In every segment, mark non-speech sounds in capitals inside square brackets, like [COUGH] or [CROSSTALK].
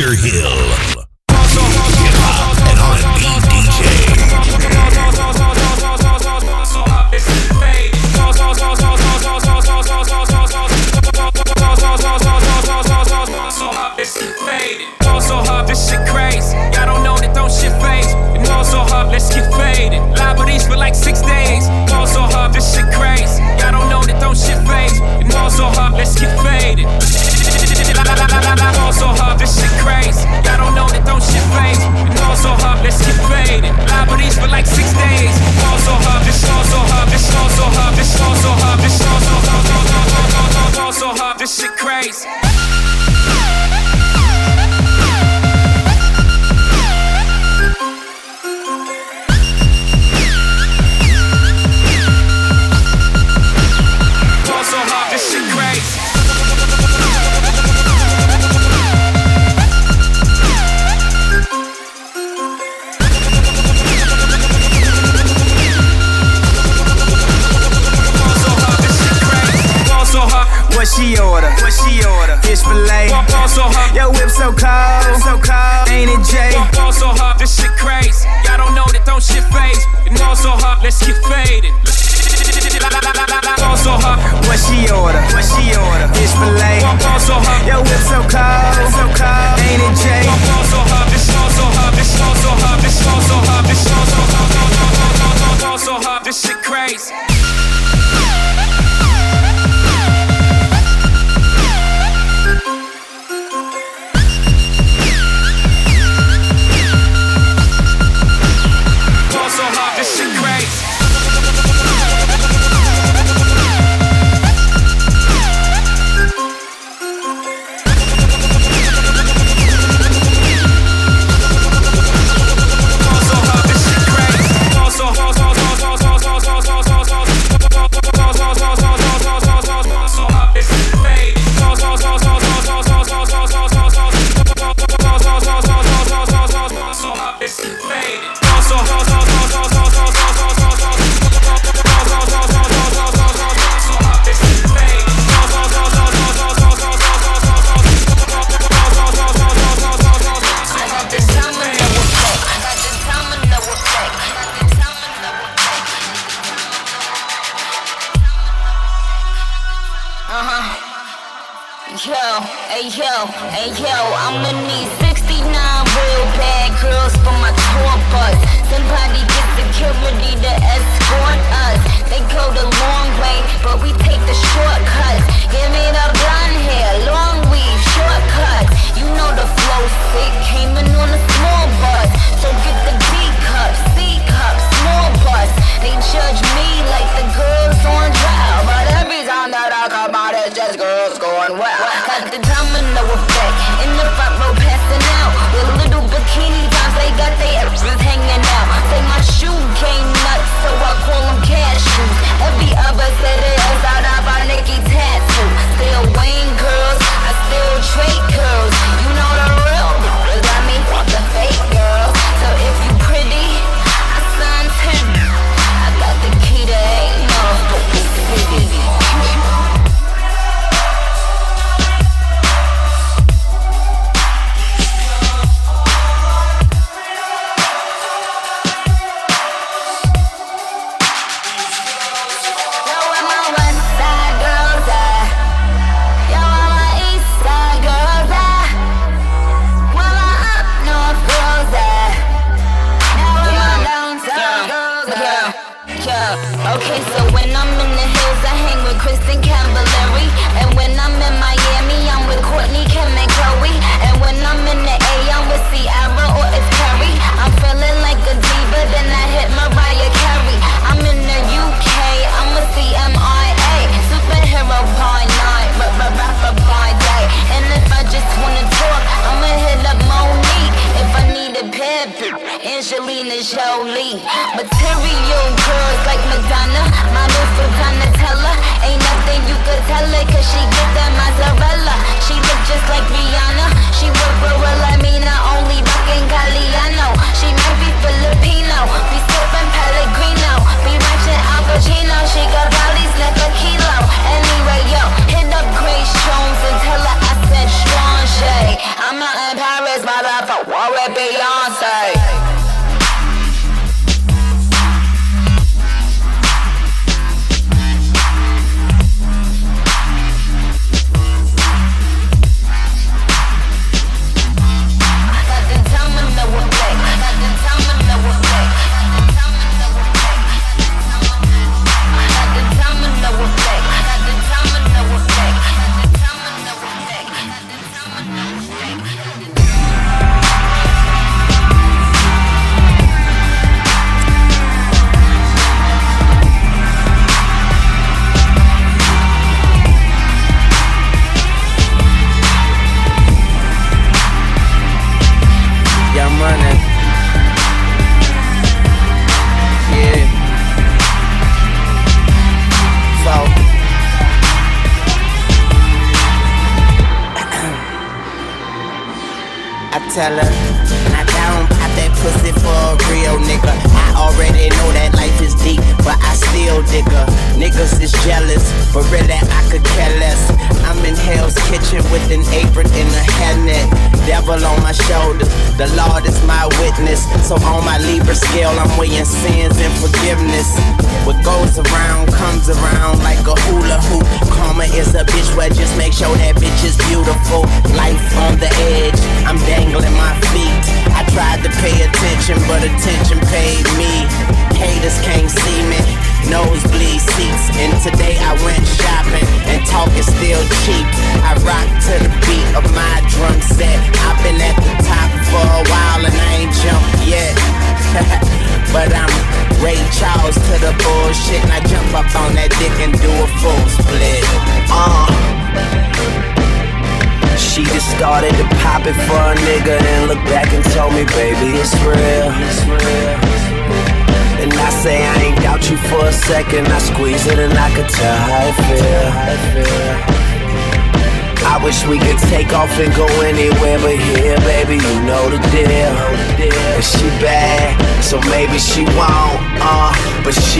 Dr. Hill.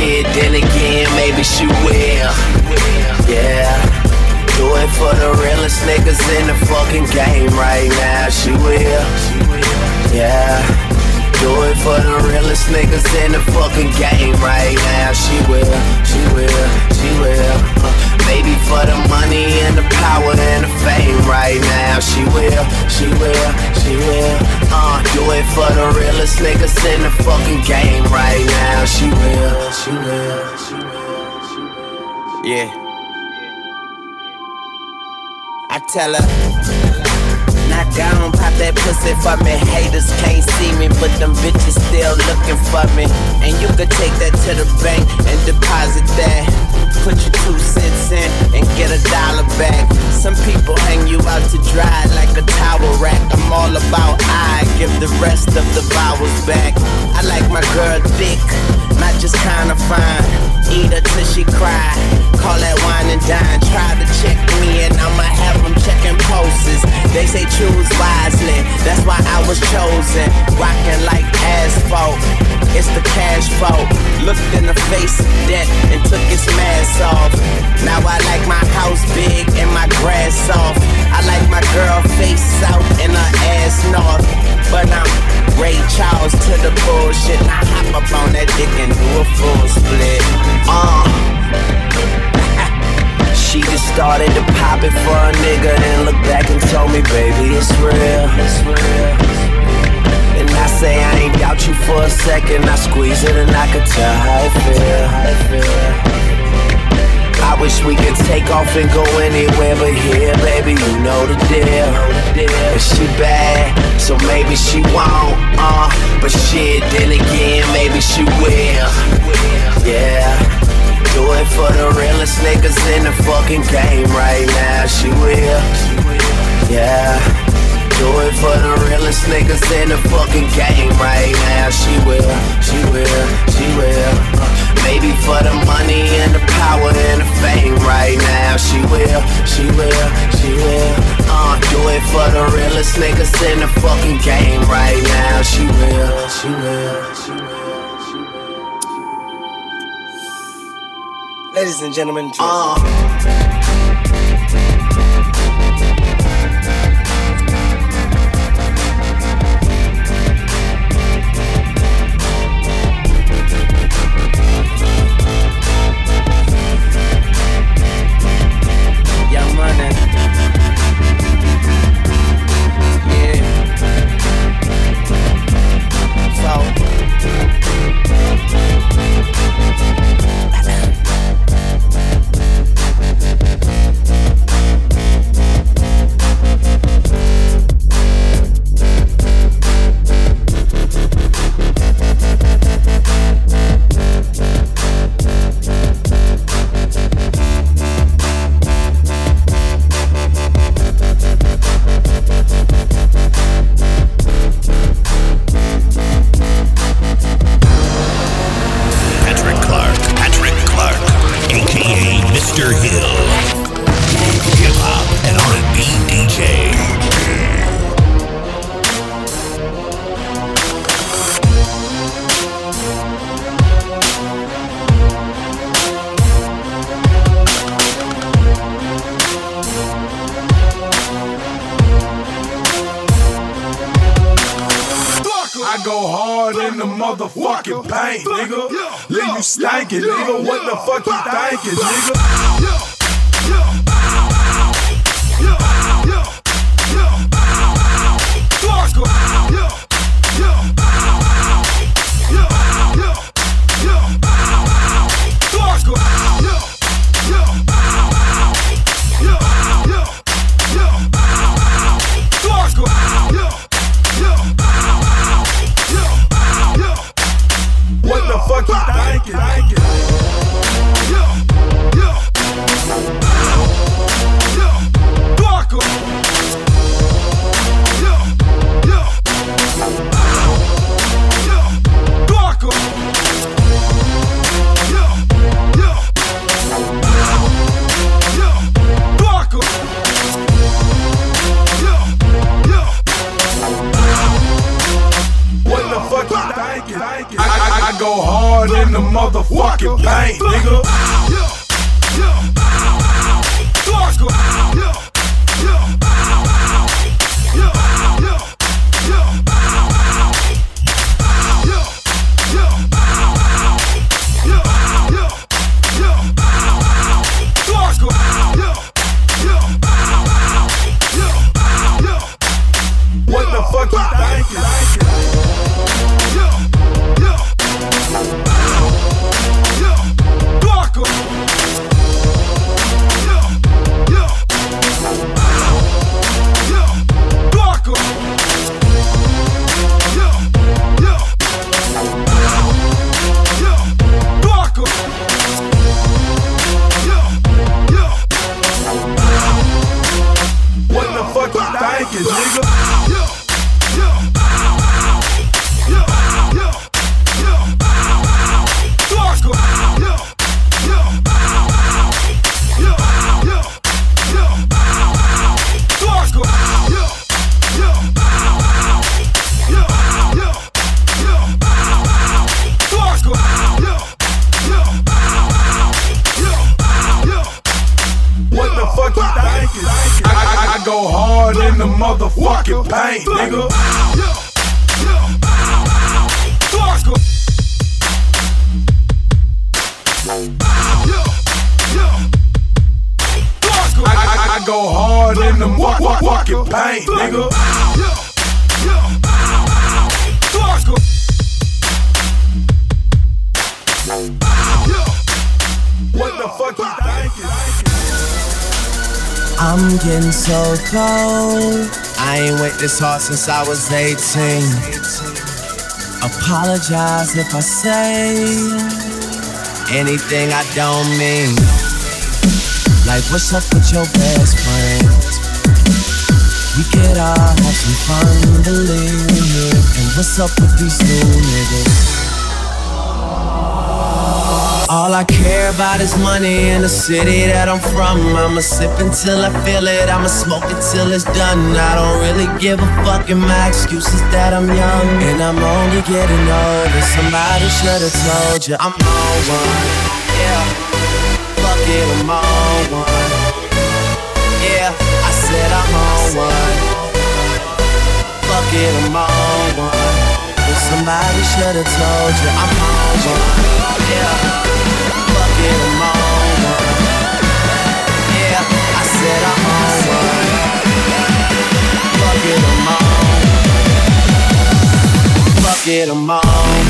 Shit, then again, maybe she will. Yeah. Do it for the realest niggas in the fucking game right now. She will. Yeah. Do it for the realest niggas in the fucking game right now. She will. She will. She will. Uh, maybe for the money and the power and the fame right now. She will. She will. She will. Uh, do it for the realest niggas in the fucking game right now. She will. She will. She will. Yeah. I tell her, knock down, pop that pussy for me. Haters can't see me, but them bitches still looking for me. And you could take that to the bank and deposit that. Put your two cents in and get a dollar back. Some people hang you out to dry like a towel rack. I'm all about I give the rest of the vowels back. I like my girl thick, not just kinda fine. Eat her till she cry. Call that wine and dine. Try to check me and I'ma have them checking pulses. They say choose wisely, that's why I was chosen. Rocking like asphalt, it's the cash flow. Looked in the face of death and took its mask off. Now I like my house big and my grass soft. I like my girl face south and her ass north. But I'm Ray Charles to the bullshit. Now hop up on that dick and do a full split. Uh. [LAUGHS] She just started to pop it for a nigga and look back and told me, baby, it's real. It's real. And I say I ain't doubt you for a second. I squeeze it and I could tell how it feel. How it feel. I wish we could take off and go anywhere but here, baby, you know the deal. And she bad, so maybe she won't, uh, but shit, then again, maybe she will. Yeah. Do it for the realest niggas in the fucking game right now. She will. Yeah. Do it for the realest niggas in the fucking game right now. She will. She will. She will. Maybe for the money and the power and the fame right now. She will. She will. She will. Uh, do it for the realest niggas in the fucking game right now. She will. She will. She will. Ladies and gentlemen, Uh. I, I, I go hard in the motherfucking paint, nigga. This hard since I was 18. Apologize if I say anything I don't mean. Like, what's up with your best friends? We could all have some fun, believe me. And what's up with these new niggas? All I care about is money in the city that I'm from. I'ma sip until I feel it, I'ma smoke it till it's done. I don't really give a fuck, and my excuse is that I'm young. And I'm only getting older. Somebody should've told you I'm on one. Yeah, fuck it, I'm on one. Yeah, I said I'm on one. Fuck it, I'm on one. Somebody should've told you I'm on one. Yeah. Fuck it, I'm on one. Yeah, I said I'm on one. Fuck it, I'm on. Fuck it, I'm on.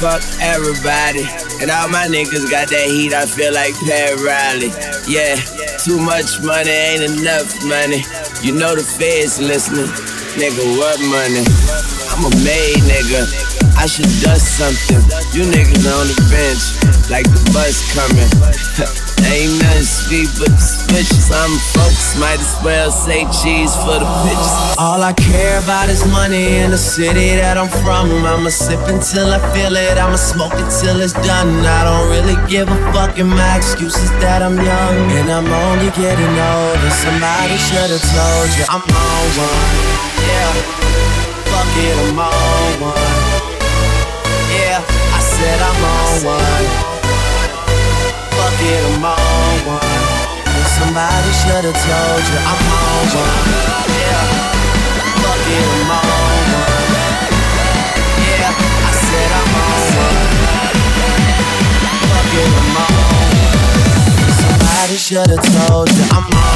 fuck everybody. And all my niggas got that heat, I feel like Pat Riley. Yeah, too much money ain't enough money. You know the feds listening. Nigga, what money? I'm a made nigga. I should dust something. You niggas on the bench, like the bus coming. [LAUGHS] Ain't nothing sweet but suspicious. I'm folks, might as well say cheese for the pictures. All I care about is money in the city that I'm from. I'ma sip until I feel it, I'ma smoke it till it's done. I don't really give a fuck, and my excuse is that I'm young. And I'm only getting older. Somebody should've told you I'm on one. Yeah, fuck it, I'm on one. Yeah, I said I'm on one it, I'm on one. Somebody should've told you I'm on one. Yeah, fuck it, I'm on one. Yeah, I said I'm on one. Fuck it, I'm on one. Somebody should've told you I'm on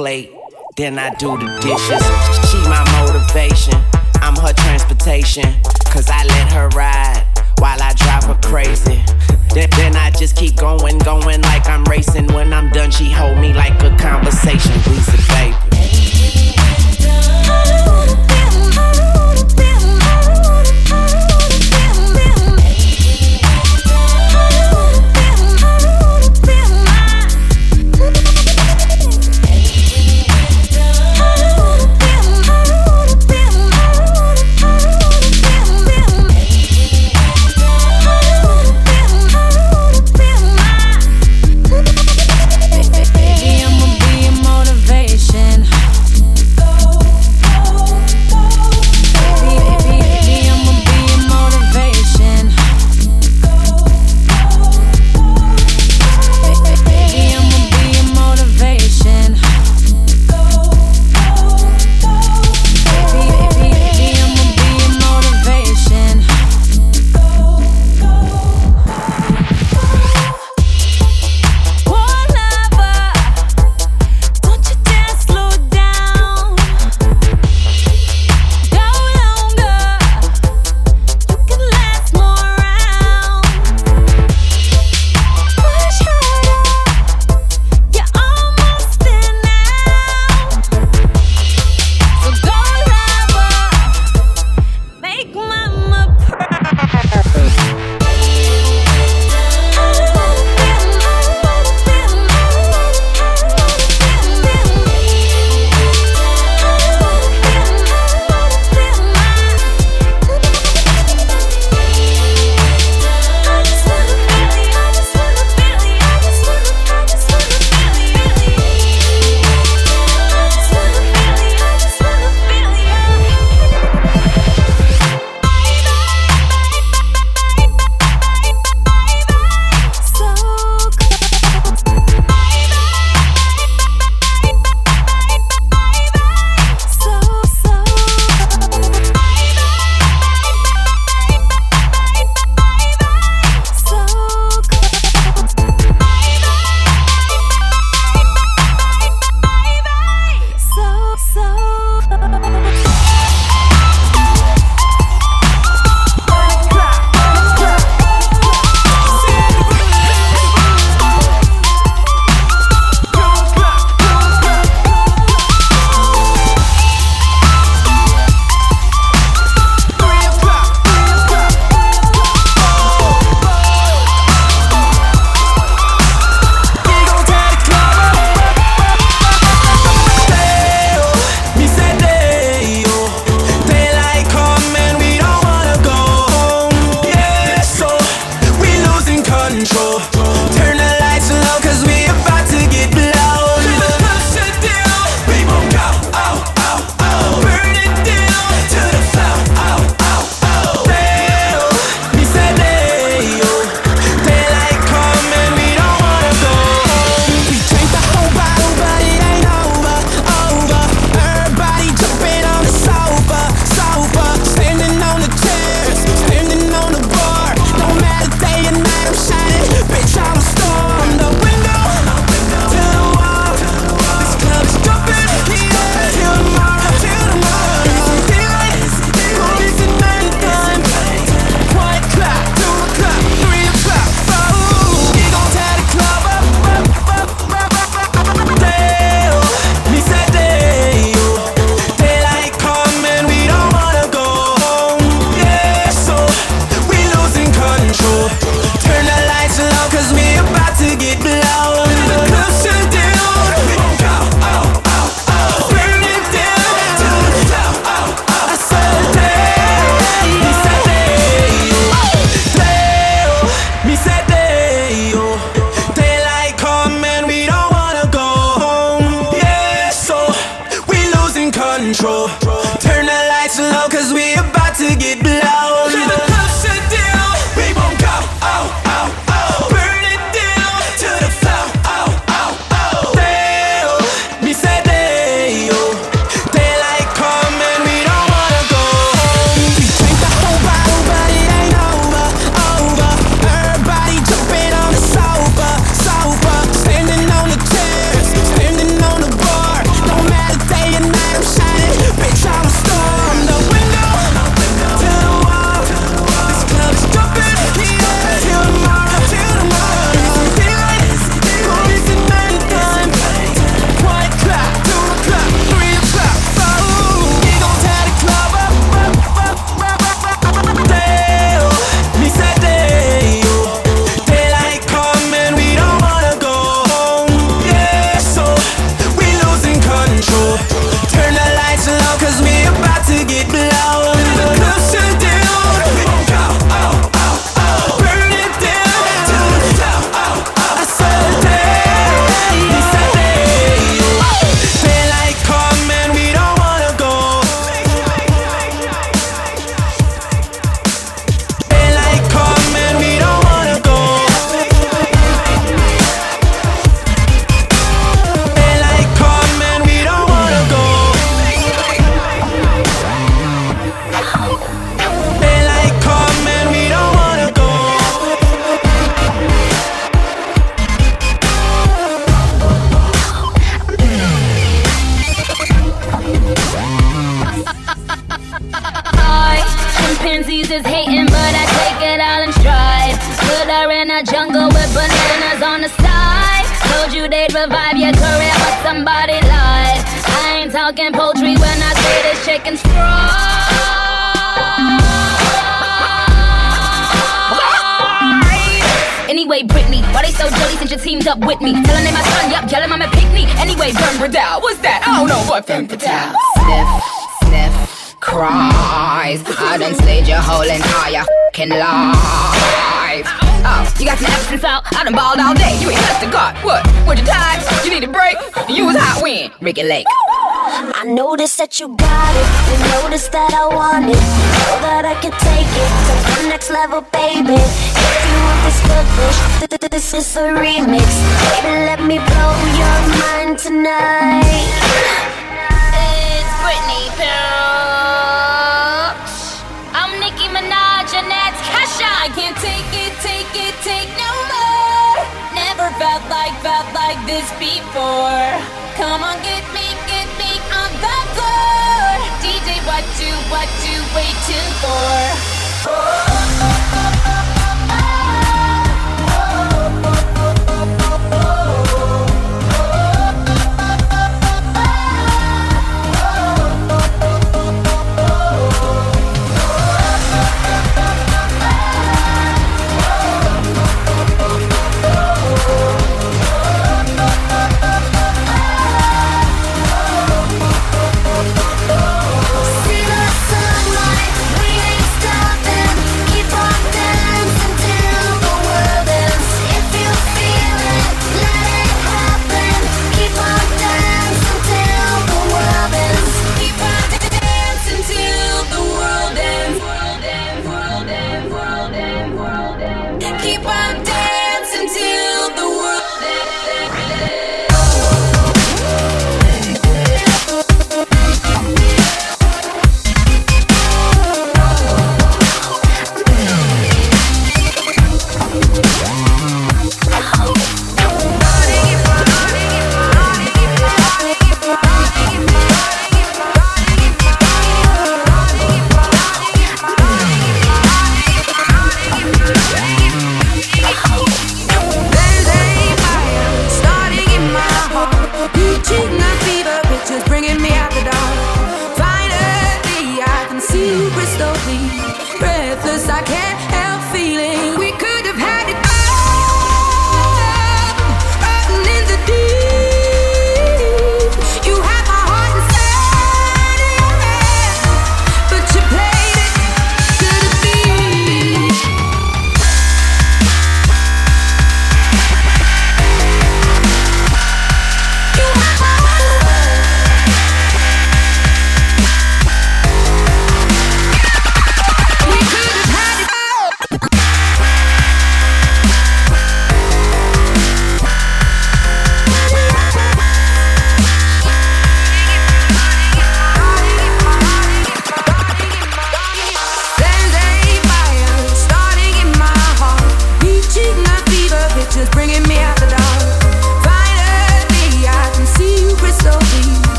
plate, then I do the dishes. She my motivation, I'm her transportation. Cause I let her ride while I drive her crazy. then, I just keep going, going like I'm racing. When I'm done, she hold me like a conversation. We said, baby. For?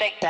Shake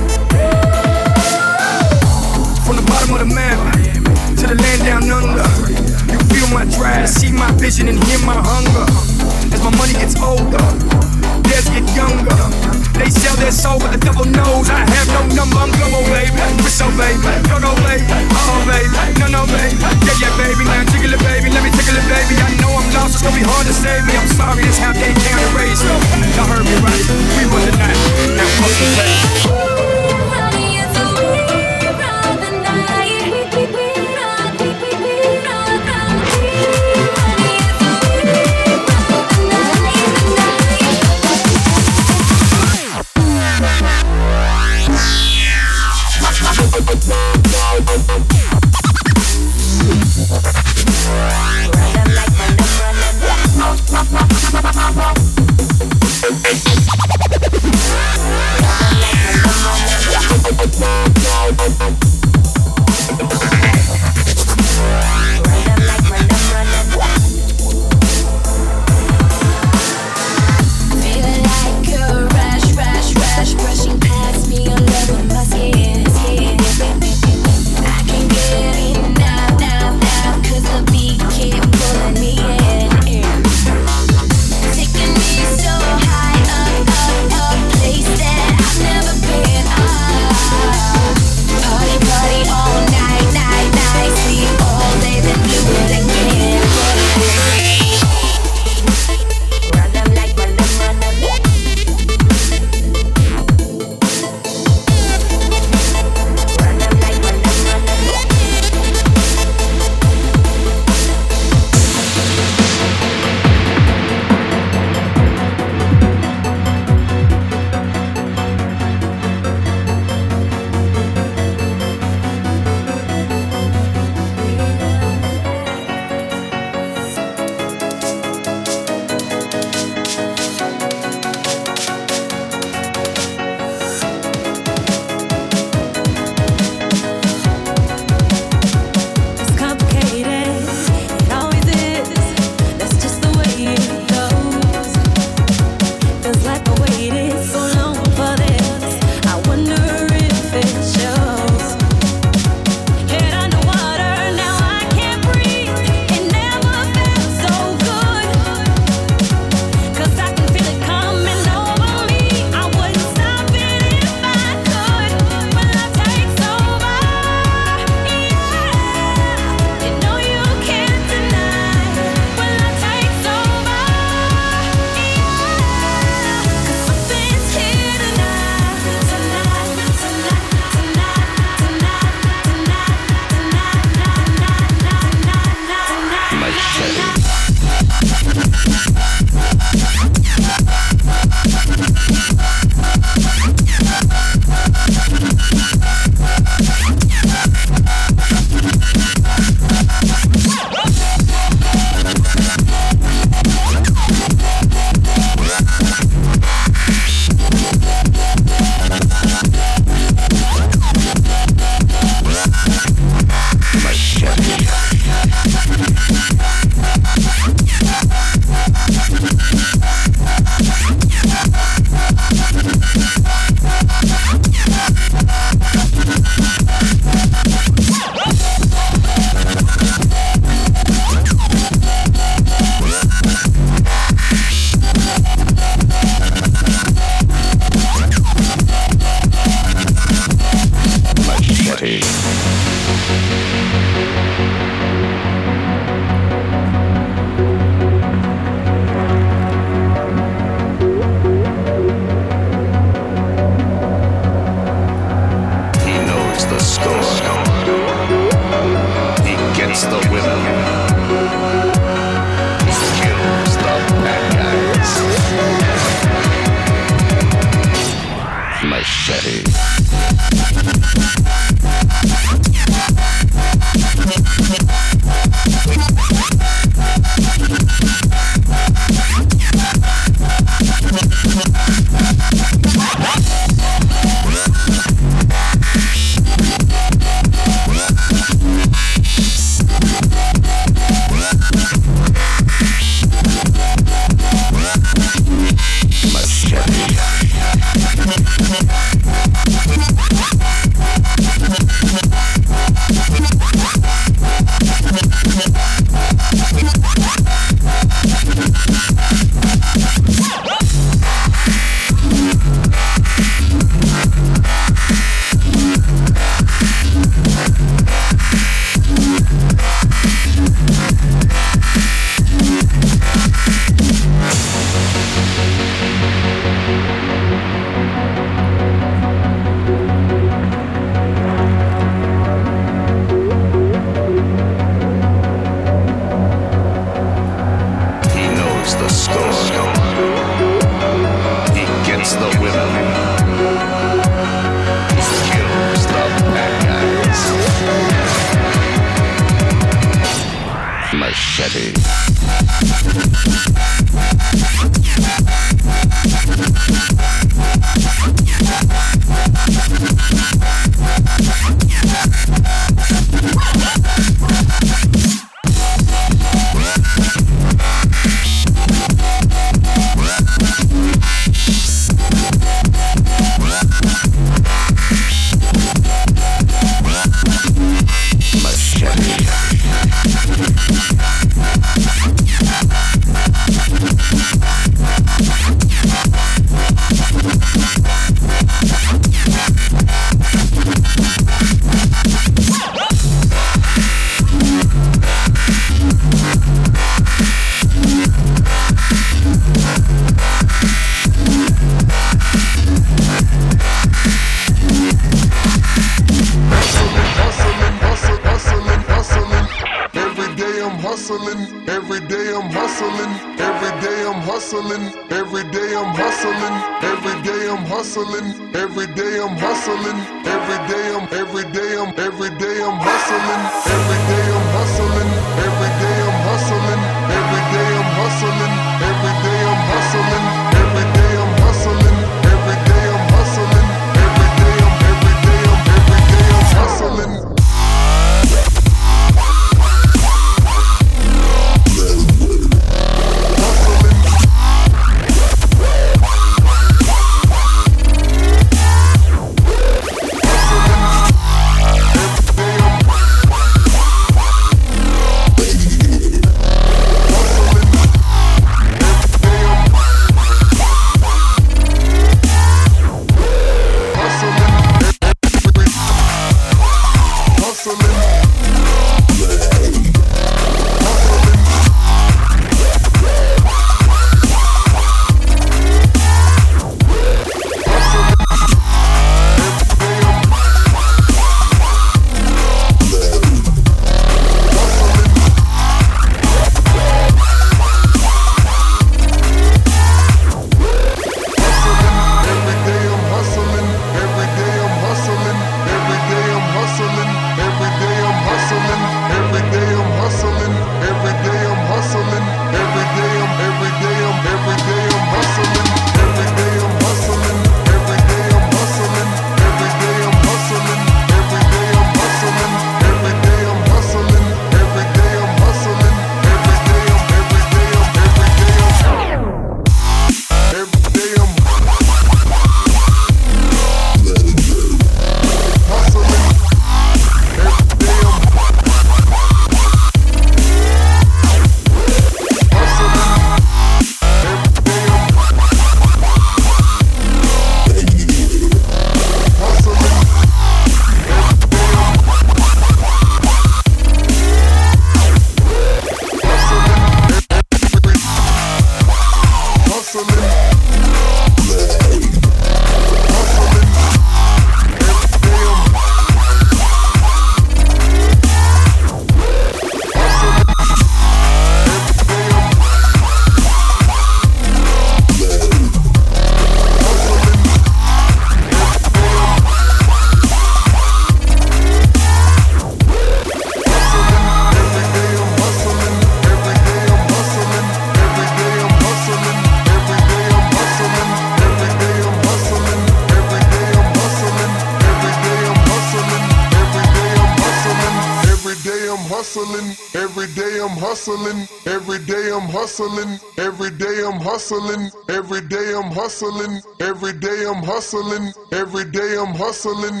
hustling,